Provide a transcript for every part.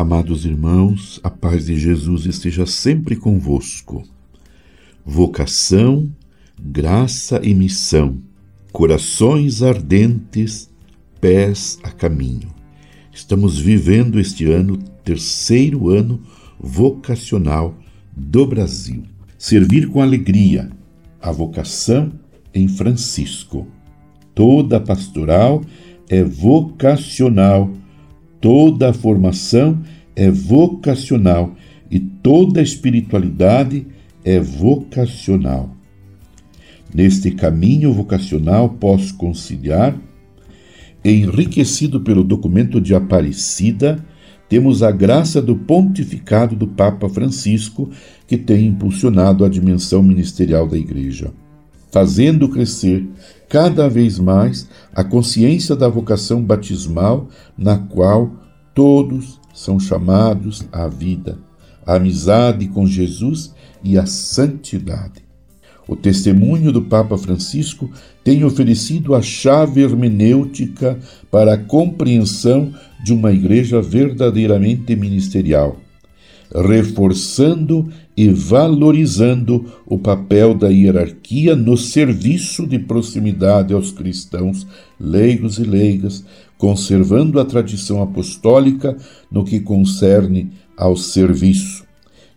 Amados irmãos, a paz de Jesus esteja sempre convosco. Vocação, graça e missão, corações ardentes, pés a caminho. Estamos vivendo este ano, terceiro ano vocacional do Brasil. Servir com alegria, a vocação em Francisco. Toda pastoral é vocacional Toda formação é vocacional e toda espiritualidade é vocacional. Neste caminho vocacional posso conciliar, enriquecido pelo documento de Aparecida, temos a graça do pontificado do Papa Francisco, que tem impulsionado a dimensão ministerial da Igreja, fazendo crescer cada vez mais a consciência da vocação batismal, na qual todos são chamados à vida, à amizade com Jesus e à santidade. O testemunho do Papa Francisco tem oferecido a chave hermenêutica para a compreensão de uma igreja verdadeiramente ministerial reforçando e valorizando o papel da hierarquia no serviço de proximidade aos cristãos leigos e leigas, conservando a tradição apostólica no que concerne ao serviço,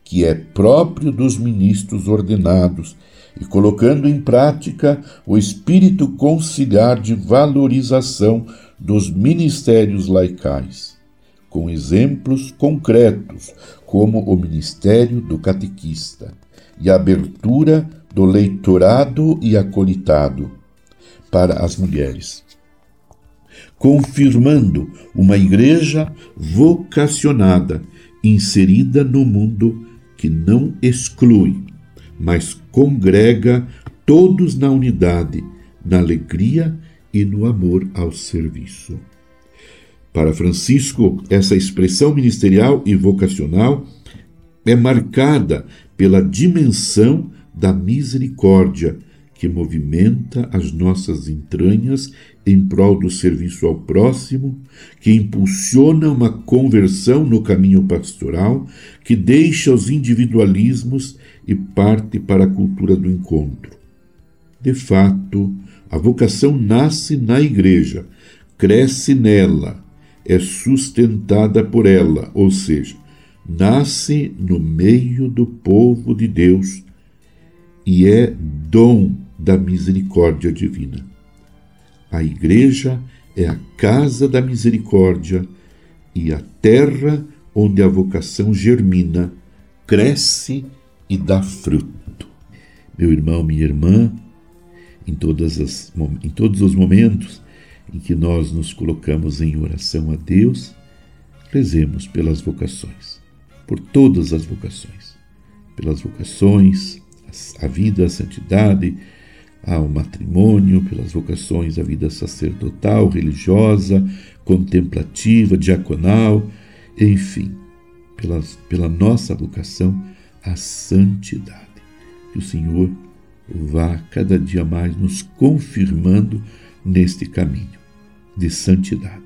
que é próprio dos ministros ordenados, e colocando em prática o espírito conciliar de valorização dos ministérios laicais com exemplos concretos, como o ministério do catequista e a abertura do leitorado e acolitado para as mulheres, confirmando uma igreja vocacionada, inserida no mundo que não exclui, mas congrega todos na unidade, na alegria e no amor ao serviço. Para Francisco, essa expressão ministerial e vocacional é marcada pela dimensão da misericórdia que movimenta as nossas entranhas em prol do serviço ao próximo, que impulsiona uma conversão no caminho pastoral, que deixa os individualismos e parte para a cultura do encontro. De fato, a vocação nasce na igreja, cresce nela, é sustentada por ela, ou seja, nasce no meio do povo de Deus e é dom da misericórdia divina. A Igreja é a casa da misericórdia e a terra onde a vocação germina, cresce e dá fruto. Meu irmão, minha irmã, em, todas as, em todos os momentos em que nós nos colocamos em oração a Deus, rezemos pelas vocações, por todas as vocações, pelas vocações, a vida, a santidade, ao matrimônio, pelas vocações à vida sacerdotal, religiosa, contemplativa, diaconal, enfim, pelas, pela nossa vocação à santidade. Que o Senhor vá cada dia mais nos confirmando neste caminho de santidade.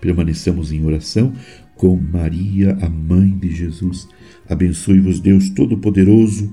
Permaneçamos em oração com Maria, a mãe de Jesus. Abençoe-vos Deus Todo-Poderoso,